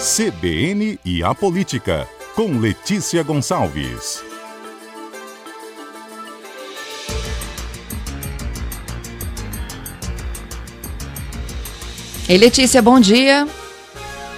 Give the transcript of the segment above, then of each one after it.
CBN e a Política, com Letícia Gonçalves. Ei, Letícia, bom dia.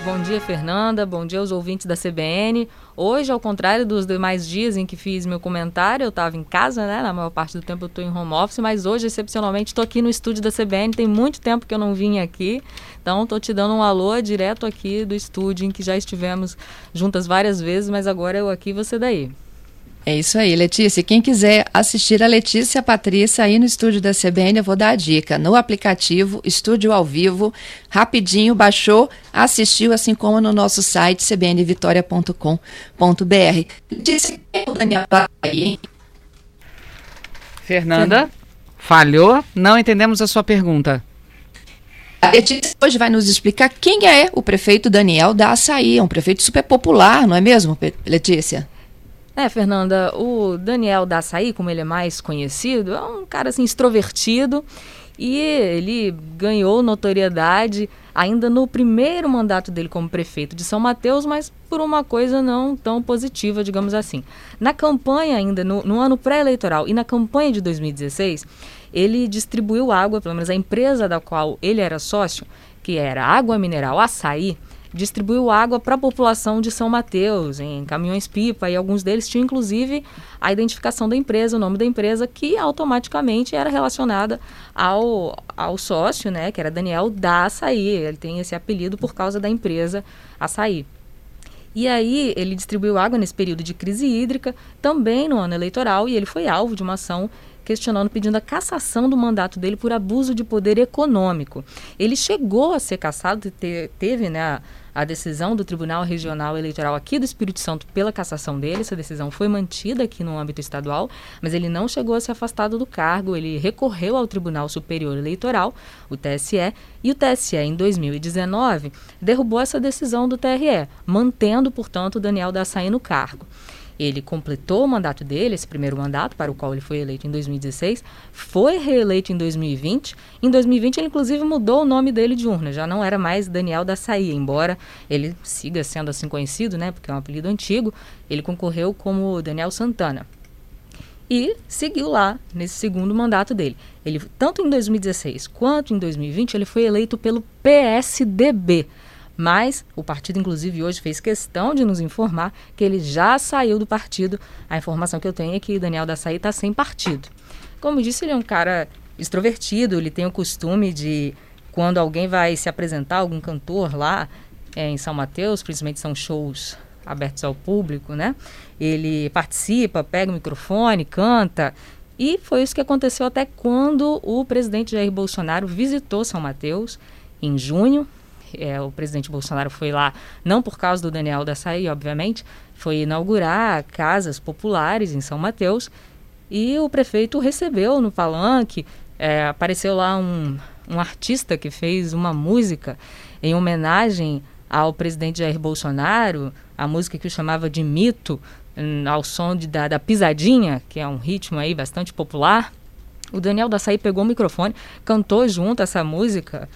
Bom dia, Fernanda. Bom dia aos ouvintes da CBN. Hoje, ao contrário dos demais dias em que fiz meu comentário, eu estava em casa, né? Na maior parte do tempo eu estou em home office, mas hoje, excepcionalmente, estou aqui no estúdio da CBN. Tem muito tempo que eu não vim aqui. Então, estou te dando um alô direto aqui do estúdio em que já estivemos juntas várias vezes, mas agora eu aqui e você daí. É isso aí, Letícia. Quem quiser assistir a Letícia e a Patrícia aí no estúdio da CBN, eu vou dar a dica. No aplicativo Estúdio ao Vivo, rapidinho, baixou, assistiu, assim como no nosso site cbnvitoria.com.br. Letícia, quem é o Daniel aí, Fernanda, falhou? Não entendemos a sua pergunta. A Letícia hoje vai nos explicar quem é o prefeito Daniel da Açaí. É um prefeito super popular, não é mesmo, Letícia? É, Fernanda, o Daniel da Açaí, como ele é mais conhecido, é um cara assim extrovertido e ele ganhou notoriedade ainda no primeiro mandato dele como prefeito de São Mateus, mas por uma coisa não tão positiva, digamos assim. Na campanha ainda, no, no ano pré-eleitoral e na campanha de 2016, ele distribuiu água, pelo menos a empresa da qual ele era sócio, que era Água Mineral Açaí, distribuiu água para a população de São Mateus, em caminhões-pipa, e alguns deles tinham inclusive a identificação da empresa, o nome da empresa, que automaticamente era relacionada ao, ao sócio, né, que era Daniel da Açaí. Ele tem esse apelido por causa da empresa Açaí. E aí ele distribuiu água nesse período de crise hídrica, também no ano eleitoral, e ele foi alvo de uma ação questionando, pedindo a cassação do mandato dele por abuso de poder econômico. Ele chegou a ser cassado, teve né, a, a decisão do Tribunal Regional Eleitoral aqui do Espírito Santo pela cassação dele. Essa decisão foi mantida aqui no âmbito estadual, mas ele não chegou a ser afastado do cargo. Ele recorreu ao Tribunal Superior Eleitoral, o TSE, e o TSE, em 2019, derrubou essa decisão do TRE, mantendo, portanto, Daniel Daçaí no cargo. Ele completou o mandato dele, esse primeiro mandato, para o qual ele foi eleito em 2016, foi reeleito em 2020. Em 2020, ele inclusive mudou o nome dele de urna, já não era mais Daniel da Saí, embora ele siga sendo assim conhecido, né, porque é um apelido antigo, ele concorreu como Daniel Santana e seguiu lá nesse segundo mandato dele. Ele tanto em 2016 quanto em 2020 ele foi eleito pelo PSDB. Mas o partido, inclusive, hoje fez questão de nos informar que ele já saiu do partido. A informação que eu tenho é que Daniel Daçaí está sem partido. Como disse, ele é um cara extrovertido, ele tem o costume de, quando alguém vai se apresentar, algum cantor lá é, em São Mateus, principalmente são shows abertos ao público, né? Ele participa, pega o microfone, canta. E foi isso que aconteceu até quando o presidente Jair Bolsonaro visitou São Mateus em junho é, o presidente Bolsonaro foi lá, não por causa do Daniel da Açaí, obviamente, foi inaugurar casas populares em São Mateus e o prefeito recebeu no palanque. É, apareceu lá um, um artista que fez uma música em homenagem ao presidente Jair Bolsonaro, a música que eu chamava de mito, hum, ao som de, da, da pisadinha, que é um ritmo aí bastante popular. O Daniel da Açaí pegou o microfone, cantou junto essa música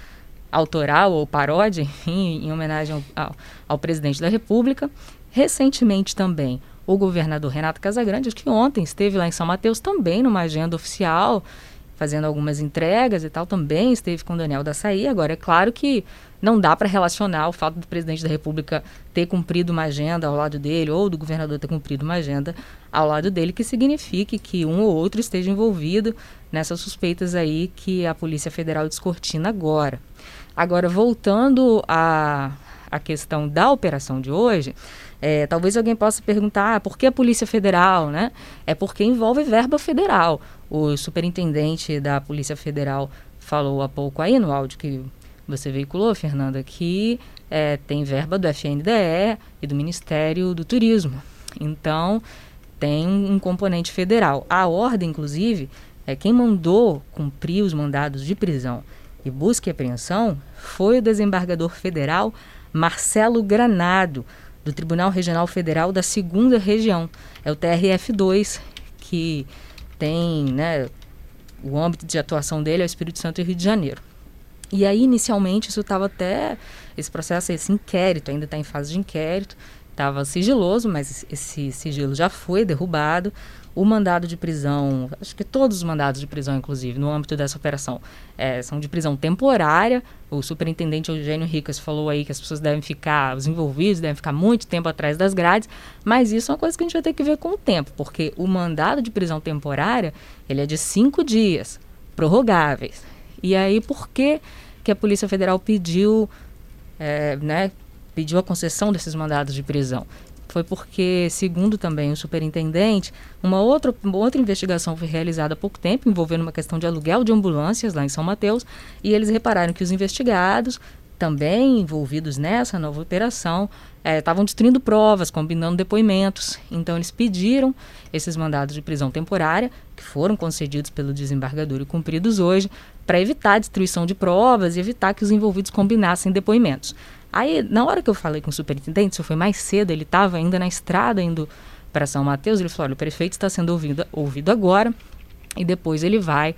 autoral ou paródia, enfim, em homenagem ao, ao, presidente da República. Recentemente também o governador Renato Casagrande, que ontem esteve lá em São Mateus também numa agenda oficial, fazendo algumas entregas e tal, também esteve com Daniel da Açaí. Agora, é claro que não dá para relacionar o fato do presidente da República ter cumprido uma agenda ao lado dele, ou do governador ter cumprido uma agenda ao lado dele, que signifique que um ou outro esteja envolvido nessas suspeitas aí que a Polícia Federal descortina agora. Agora, voltando à, à questão da operação de hoje, é, talvez alguém possa perguntar ah, por que a Polícia Federal, né? É porque envolve verba federal. O superintendente da Polícia Federal falou há pouco aí no áudio que você veiculou, Fernanda, que é, tem verba do FNDE e do Ministério do Turismo. Então, tem um, componente federal. A ordem, inclusive, é quem mandou cumprir os mandados de prisão e busca e apreensão foi o desembargador federal Marcelo Granado, do Tribunal Regional Federal da Segunda Região. É o TRF2, que tem né, o âmbito de atuação dele é o Espírito Santo e Rio de Janeiro. E aí, inicialmente, isso estava até. Esse processo, esse inquérito, ainda está em fase de inquérito, estava sigiloso, mas esse sigilo já foi derrubado. O mandado de prisão, acho que todos os mandados de prisão, inclusive, no âmbito dessa operação, é, são de prisão temporária. O superintendente Eugênio Ricas falou aí que as pessoas devem ficar, os envolvidos devem ficar muito tempo atrás das grades, mas isso é uma coisa que a gente vai ter que ver com o tempo, porque o mandado de prisão temporária, ele é de cinco dias, prorrogáveis. E aí, por que, que a Polícia Federal pediu, é, né, pediu a concessão desses mandados de prisão? foi porque, segundo também o superintendente, uma outra, uma outra investigação foi realizada há pouco tempo, envolvendo uma questão de aluguel de ambulâncias lá em São Mateus, e eles repararam que os investigados, também envolvidos nessa nova operação, eh, estavam é, destruindo provas, combinando depoimentos. Então, eles pediram esses mandados de prisão temporária, que foram concedidos pelo desembargador e cumpridos hoje, para evitar a destruição de provas e evitar que os envolvidos combinassem depoimentos. Aí, na hora que eu falei com o superintendente, isso foi mais cedo, ele estava ainda na estrada, indo para São Mateus, ele falou: olha, o prefeito está sendo ouvido, ouvido agora, e depois ele vai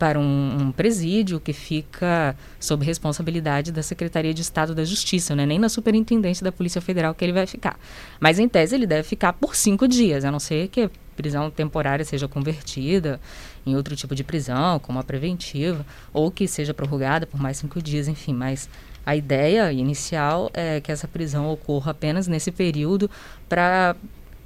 para um, um, presídio que fica sob responsabilidade da Secretaria de Estado da Justiça, né? nem na Superintendência da Polícia Federal que ele vai ficar. Mas, em tese, ele deve ficar por cinco dias, a não ser que a prisão temporária seja convertida em outro tipo de prisão, como a preventiva, ou que seja prorrogada por mais cinco dias, enfim. Mas a ideia inicial é que essa prisão ocorra apenas nesse período para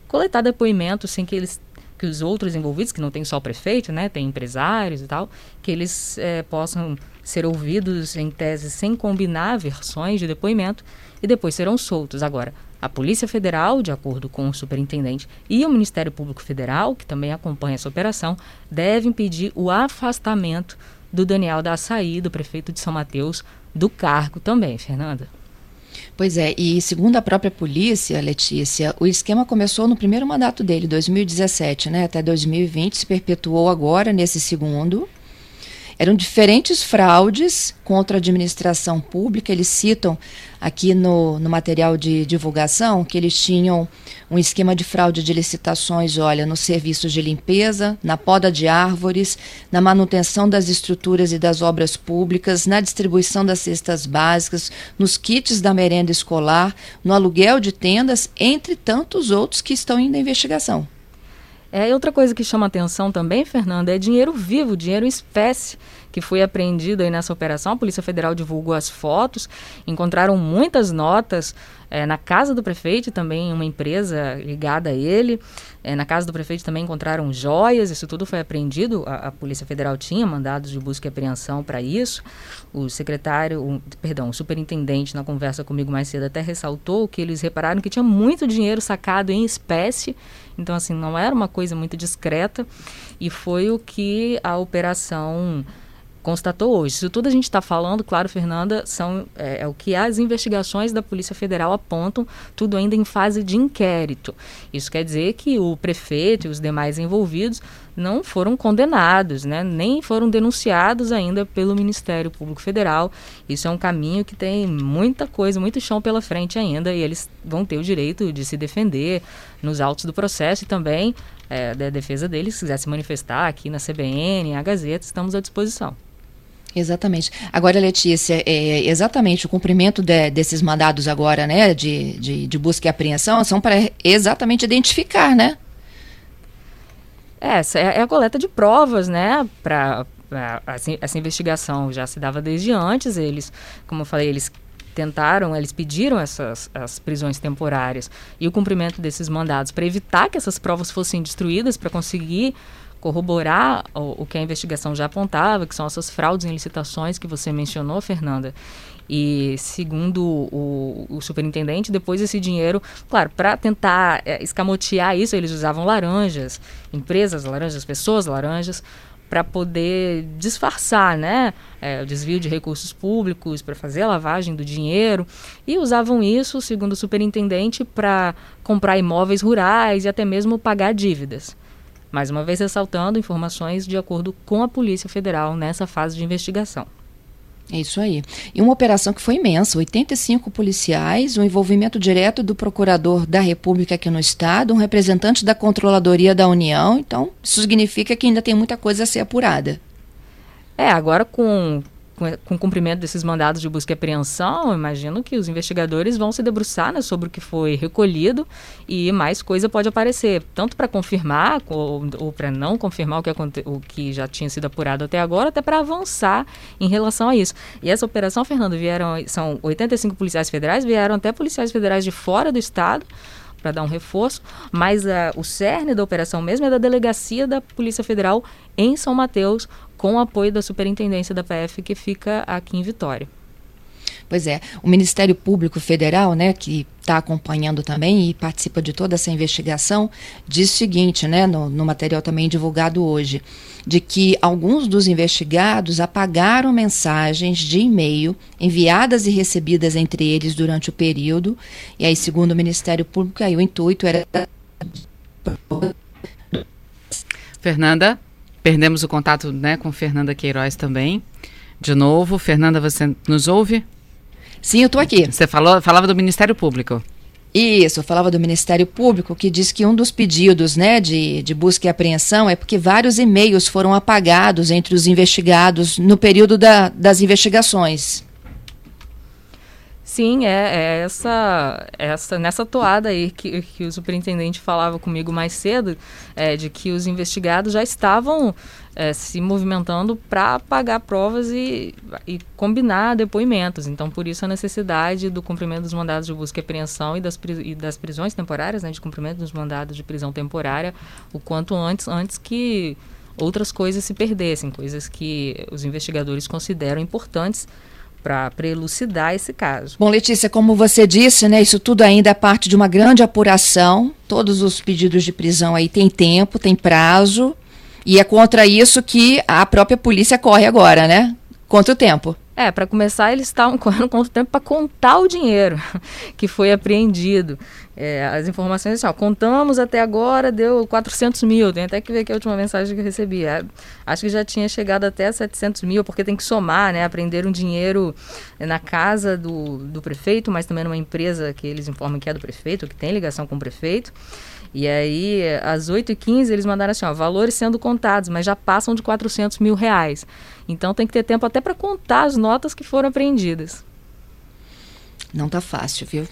coletar depoimentos sem que eles que os outros envolvidos, que não tem só o prefeito, né, tem empresários e tal, que eles é, possam ser ouvidos em tese sem combinar versões de depoimento e depois serão soltos. Agora, a Polícia Federal, de acordo com o superintendente, e o Ministério Público Federal, que também acompanha essa operação, devem pedir o afastamento do Daniel da Açaí, do prefeito de São Mateus, do cargo também, Fernanda. Pois é, e segundo a própria polícia, Letícia, o esquema começou no primeiro mandato dele, 2017, né? Até 2020, se perpetuou agora nesse segundo. Eram diferentes fraudes contra a administração pública. Eles citam aqui no, no material de divulgação que eles tinham um esquema de fraude de licitações, olha, nos serviços de limpeza, na poda de árvores, na manutenção das estruturas e das obras públicas, na distribuição das cestas básicas, nos kits da merenda escolar, no aluguel de tendas, entre tantos outros que estão à investigação. É, outra coisa que chama atenção também, Fernanda, é dinheiro vivo, dinheiro em espécie que foi apreendido aí nessa operação. A Polícia Federal divulgou as fotos, encontraram muitas notas é, na casa do prefeito, também uma empresa ligada a ele. É, na casa do prefeito também encontraram joias, isso tudo foi apreendido. A, a Polícia Federal tinha mandados de busca e apreensão para isso. O secretário, o, perdão, o superintendente, na conversa comigo mais cedo, até ressaltou que eles repararam que tinha muito dinheiro sacado em espécie então, assim, não era uma coisa muito discreta e foi o que a operação constatou hoje. Isso tudo a gente está falando, claro, Fernanda, são, é, é, o que as investigações da Polícia Federal apontam, tudo ainda em fase de inquérito. Isso quer dizer que o prefeito e os demais envolvidos não foram condenados, né? nem foram denunciados ainda pelo Ministério Público Federal. Isso é um caminho que tem muita coisa, muito chão pela frente ainda, e eles vão ter o direito de se defender nos autos do processo e também é, da defesa deles, se quiser se manifestar aqui na CBN, a Gazeta, estamos à disposição. Exatamente. Agora, Letícia, é, exatamente o cumprimento de, desses mandados agora, né, de, de, de busca e apreensão, são para exatamente identificar, né? É, essa é, é a coleta de provas, né, para assim, essa investigação já se dava desde antes, eles, como eu falei, eles tentaram, eles pediram essas as prisões temporárias e o cumprimento desses mandados para evitar que essas provas fossem destruídas, para conseguir corroborar o, o, que a investigação já apontava, que são essas fraudes em licitações que você mencionou, Fernanda. E segundo o, o superintendente, depois esse dinheiro, claro, para tentar é, escamotear isso, eles usavam laranjas, empresas laranjas, pessoas laranjas, para poder disfarçar né, é, o desvio de recursos públicos, para fazer a lavagem do dinheiro. E usavam isso, segundo o superintendente, para comprar imóveis rurais e até mesmo pagar dívidas. Mais uma vez ressaltando informações de acordo com a Polícia Federal nessa fase de investigação. É isso aí. E uma operação que foi imensa, 85 policiais, o um envolvimento direto do procurador da República aqui no estado, um representante da Controladoria da União. Então, isso significa que ainda tem muita coisa a ser apurada. É, agora com com o cumprimento desses mandados de busca e apreensão, imagino que os investigadores vão se debruçar né, sobre o que foi recolhido e mais coisa pode aparecer, tanto para confirmar ou, ou para não confirmar o que, o que já tinha sido apurado até agora, até para avançar em relação a isso. E essa operação, Fernando, vieram, são 85 policiais federais, vieram até policiais federais de fora do estado, para dar um reforço, mas uh, o cerne da operação mesmo é da delegacia da Polícia Federal em São Mateus, com apoio da Superintendência da PF, que fica aqui em Vitória. Pois é, o Ministério Público Federal, né, que está acompanhando também e participa de toda essa investigação, diz o seguinte, né, no, no material também divulgado hoje, de que alguns dos investigados apagaram mensagens de e-mail enviadas e recebidas entre eles durante o período, e aí, segundo o Ministério Público, aí o intuito era. Fernanda, perdemos o contato né, com Fernanda Queiroz também. De novo, Fernanda, você nos ouve? Sim, eu estou aqui. Você falou, falava do Ministério Público. Isso, eu falava do Ministério Público, que diz que um dos pedidos né, de, de busca e apreensão é porque vários e-mails foram apagados entre os investigados no período da, das investigações. Sim, é, é, essa, essa nessa toada aí que, que o superintendente falava comigo mais cedo, é, de que os investigados já estavam é, se movimentando para pagar provas e, e combinar depoimentos. Então, por isso a necessidade do cumprimento dos mandados de busca e apreensão e das, e das prisões temporárias, né, de cumprimento dos mandados de prisão temporária, o quanto antes, antes que outras coisas se perdessem, coisas que os investigadores consideram importantes para elucidar esse caso. Bom, Letícia, como você disse, né, isso tudo ainda é parte de uma grande apuração. Todos os pedidos de prisão aí têm tempo, tem prazo, e é contra isso que a própria polícia corre agora, né? Contra o tempo. É, para começar, eles estavam correndo contra o tempo para contar o dinheiro que foi apreendido. É, as informações assim, ó, contamos até agora, deu 400 mil. Tem até que ver que a última mensagem que eu recebi. É, acho que já tinha chegado até 700 mil, porque tem que somar, né? Aprender um dinheiro na casa do, do prefeito, mas também numa empresa que eles informam que é do prefeito, que tem ligação com o prefeito. E aí, às 8h15, eles mandaram assim, ó, valores sendo contados, mas já passam de 400 mil reais. Então tem que ter tempo até para contar as notas que foram apreendidas. Não tá fácil, viu?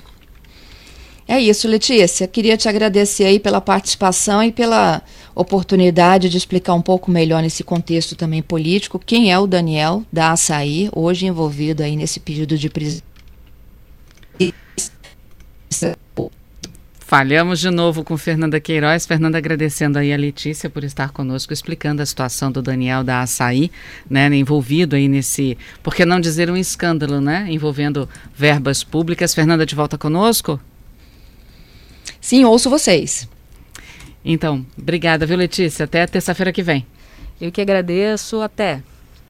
É isso, Letícia. Queria te agradecer aí pela participação e pela oportunidade de explicar um pouco melhor nesse contexto também político quem é o Daniel da Açaí, hoje envolvido aí nesse pedido de prisão Falhamos de novo com Fernanda Queiroz. Fernanda agradecendo aí a Letícia por estar conosco, explicando a situação do Daniel da Açaí, né, envolvido aí nesse, por que não dizer um escândalo, né, envolvendo verbas públicas. Fernanda, de volta conosco? Sim, ouço vocês. Então, obrigada, viu, Letícia? Até terça-feira que vem. Eu que agradeço. Até.